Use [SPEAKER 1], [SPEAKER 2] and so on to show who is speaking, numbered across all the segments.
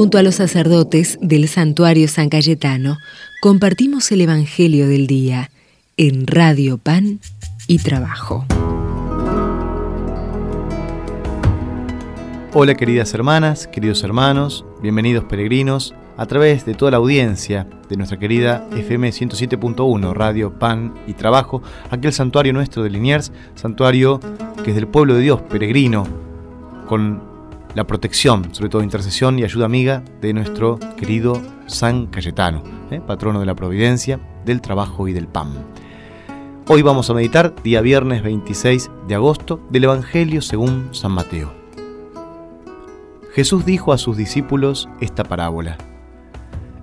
[SPEAKER 1] Junto a los sacerdotes del santuario San Cayetano, compartimos el Evangelio del Día en Radio Pan y Trabajo.
[SPEAKER 2] Hola queridas hermanas, queridos hermanos, bienvenidos peregrinos a través de toda la audiencia de nuestra querida FM 107.1 Radio Pan y Trabajo, aquel santuario nuestro de Liniers, santuario que es del pueblo de Dios, peregrino, con la protección, sobre todo intercesión y ayuda amiga de nuestro querido San Cayetano, ¿eh? patrono de la providencia, del trabajo y del pan. Hoy vamos a meditar, día viernes 26 de agosto, del Evangelio según San Mateo. Jesús dijo a sus discípulos esta parábola.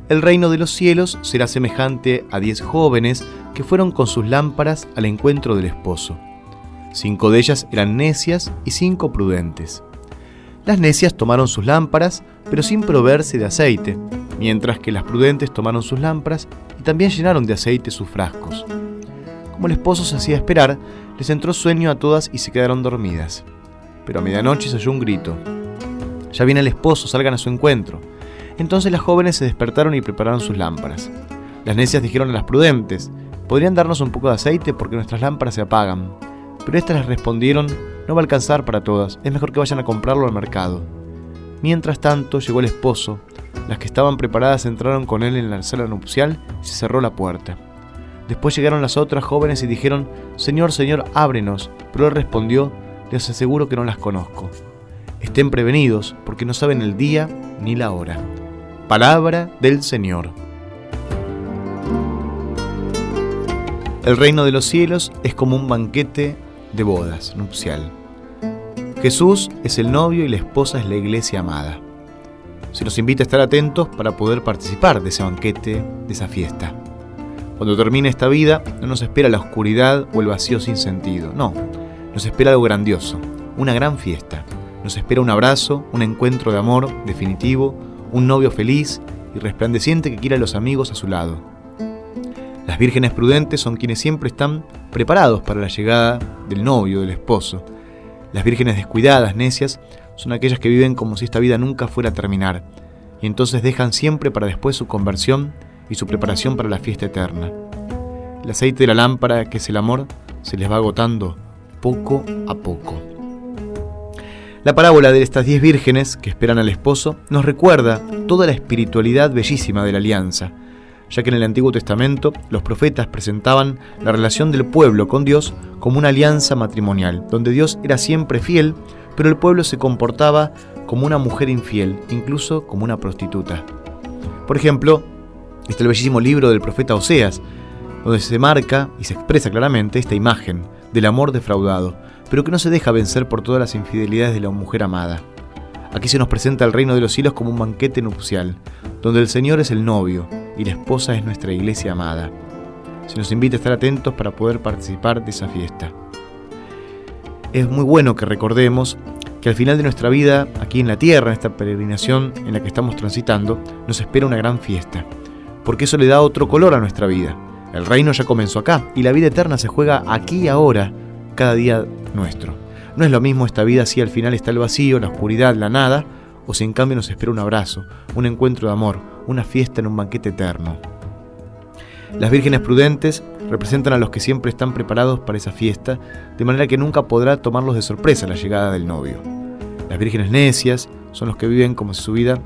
[SPEAKER 2] El reino de los cielos será semejante a diez jóvenes que fueron con sus lámparas al encuentro del esposo. Cinco de ellas eran necias y cinco prudentes. Las necias tomaron sus lámparas, pero sin proveerse de aceite, mientras que las prudentes tomaron sus lámparas y también llenaron de aceite sus frascos. Como el esposo se hacía esperar, les entró sueño a todas y se quedaron dormidas. Pero a medianoche se oyó un grito. Ya viene el esposo, salgan a su encuentro. Entonces las jóvenes se despertaron y prepararon sus lámparas. Las necias dijeron a las prudentes, ¿podrían darnos un poco de aceite porque nuestras lámparas se apagan? Pero éstas les respondieron, no va a alcanzar para todas, es mejor que vayan a comprarlo al mercado. Mientras tanto llegó el esposo, las que estaban preparadas entraron con él en la sala nupcial y se cerró la puerta. Después llegaron las otras jóvenes y dijeron, Señor, Señor, ábrenos. Pero él respondió, les aseguro que no las conozco. Estén prevenidos, porque no saben el día ni la hora. Palabra del Señor. El reino de los cielos es como un banquete de bodas nupcial. Jesús es el novio y la esposa es la iglesia amada. Se nos invita a estar atentos para poder participar de ese banquete, de esa fiesta. Cuando termine esta vida, no nos espera la oscuridad o el vacío sin sentido, no, nos espera algo grandioso, una gran fiesta. Nos espera un abrazo, un encuentro de amor definitivo, un novio feliz y resplandeciente que quiera a los amigos a su lado. Las vírgenes prudentes son quienes siempre están preparados para la llegada del novio, del esposo. Las vírgenes descuidadas, necias, son aquellas que viven como si esta vida nunca fuera a terminar, y entonces dejan siempre para después su conversión y su preparación para la fiesta eterna. El aceite de la lámpara, que es el amor, se les va agotando poco a poco. La parábola de estas diez vírgenes que esperan al esposo nos recuerda toda la espiritualidad bellísima de la alianza, ya que en el Antiguo Testamento los profetas presentaban la relación del pueblo con Dios como una alianza matrimonial, donde Dios era siempre fiel, pero el pueblo se comportaba como una mujer infiel, incluso como una prostituta. Por ejemplo, está el bellísimo libro del profeta Oseas, donde se marca y se expresa claramente esta imagen del amor defraudado, pero que no se deja vencer por todas las infidelidades de la mujer amada. Aquí se nos presenta el reino de los cielos como un banquete nupcial, donde el Señor es el novio y la esposa es nuestra iglesia amada. Se nos invita a estar atentos para poder participar de esa fiesta. Es muy bueno que recordemos que al final de nuestra vida, aquí en la tierra, en esta peregrinación en la que estamos transitando, nos espera una gran fiesta, porque eso le da otro color a nuestra vida. El reino ya comenzó acá y la vida eterna se juega aquí y ahora, cada día nuestro. No es lo mismo esta vida si al final está el vacío, la oscuridad, la nada, o si en cambio nos espera un abrazo, un encuentro de amor, una fiesta en un banquete eterno. Las vírgenes prudentes representan a los que siempre están preparados para esa fiesta, de manera que nunca podrá tomarlos de sorpresa la llegada del novio. Las vírgenes necias son los que viven como si su vida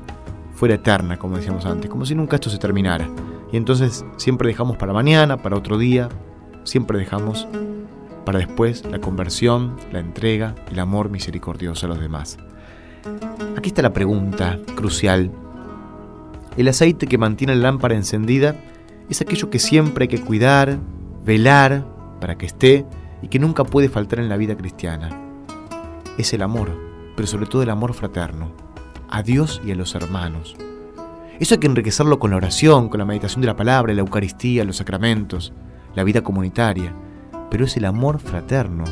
[SPEAKER 2] fuera eterna, como decíamos antes, como si nunca esto se terminara. Y entonces siempre dejamos para mañana, para otro día, siempre dejamos para después la conversión, la entrega, el amor misericordioso a los demás. Aquí está la pregunta crucial. El aceite que mantiene la lámpara encendida es aquello que siempre hay que cuidar, velar para que esté y que nunca puede faltar en la vida cristiana. Es el amor, pero sobre todo el amor fraterno, a Dios y a los hermanos. Eso hay que enriquecerlo con la oración, con la meditación de la palabra, la Eucaristía, los sacramentos, la vida comunitaria pero es el amor fraterno.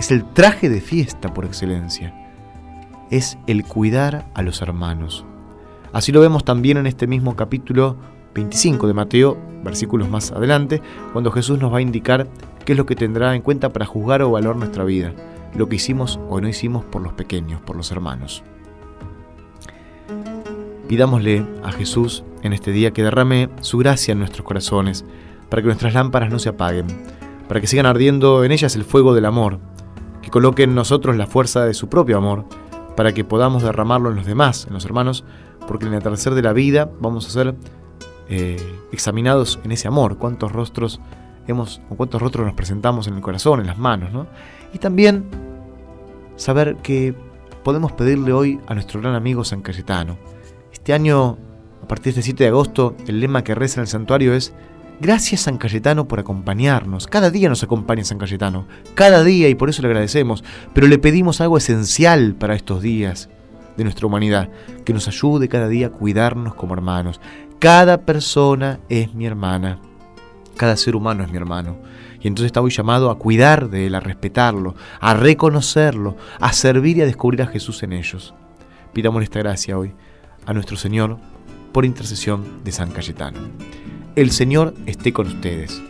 [SPEAKER 2] Es el traje de fiesta por excelencia. Es el cuidar a los hermanos. Así lo vemos también en este mismo capítulo 25 de Mateo, versículos más adelante, cuando Jesús nos va a indicar qué es lo que tendrá en cuenta para juzgar o valorar nuestra vida, lo que hicimos o no hicimos por los pequeños, por los hermanos. Pidámosle a Jesús en este día que derrame su gracia en nuestros corazones, para que nuestras lámparas no se apaguen, para que sigan ardiendo en ellas el fuego del amor, que coloque en nosotros la fuerza de su propio amor, para que podamos derramarlo en los demás, en los hermanos, porque en el atardecer de la vida vamos a ser eh, examinados en ese amor, cuántos rostros hemos, o cuántos rostros nos presentamos en el corazón, en las manos, ¿no? Y también saber que podemos pedirle hoy a nuestro gran amigo San Cayetano. Este año, a partir de este 7 de agosto, el lema que reza en el santuario es Gracias San Cayetano por acompañarnos. Cada día nos acompaña San Cayetano. Cada día y por eso le agradecemos. Pero le pedimos algo esencial para estos días de nuestra humanidad. Que nos ayude cada día a cuidarnos como hermanos. Cada persona es mi hermana. Cada ser humano es mi hermano. Y entonces está hoy llamado a cuidar de él, a respetarlo, a reconocerlo, a servir y a descubrir a Jesús en ellos. Pidamos esta gracia hoy a nuestro Señor por intercesión de San Cayetano. El Señor esté con ustedes.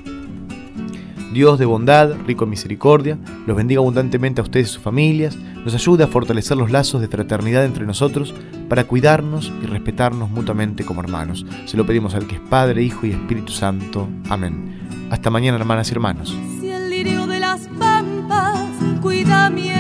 [SPEAKER 2] Dios de bondad, rico en misericordia, los bendiga abundantemente a ustedes y sus familias, nos ayude a fortalecer los lazos de fraternidad entre nosotros para cuidarnos y respetarnos mutuamente como hermanos. Se lo pedimos al que es Padre, Hijo y Espíritu Santo. Amén. Hasta mañana, hermanas y hermanos.
[SPEAKER 3] Si el lirio de las pampas cuida mi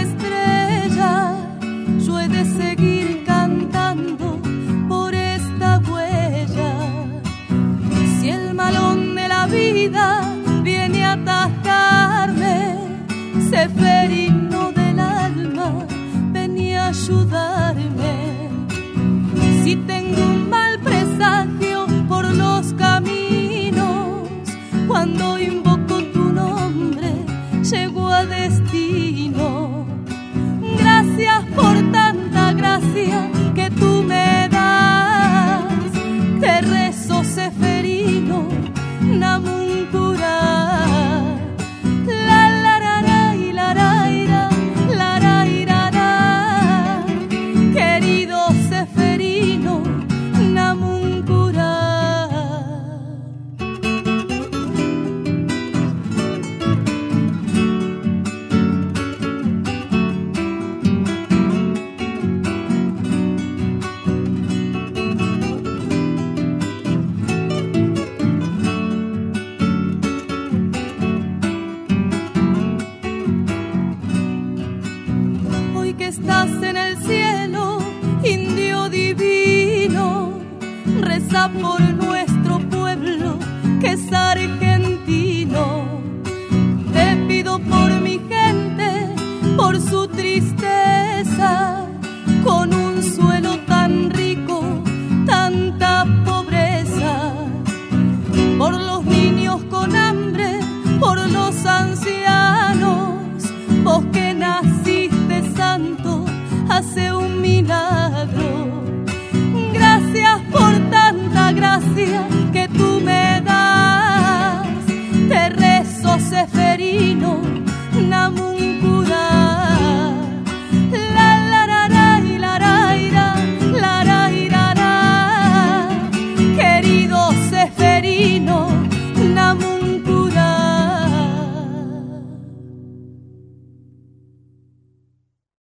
[SPEAKER 3] por nuestro pueblo que es argentino. Te pido por mi gente, por su tristeza, con un suelo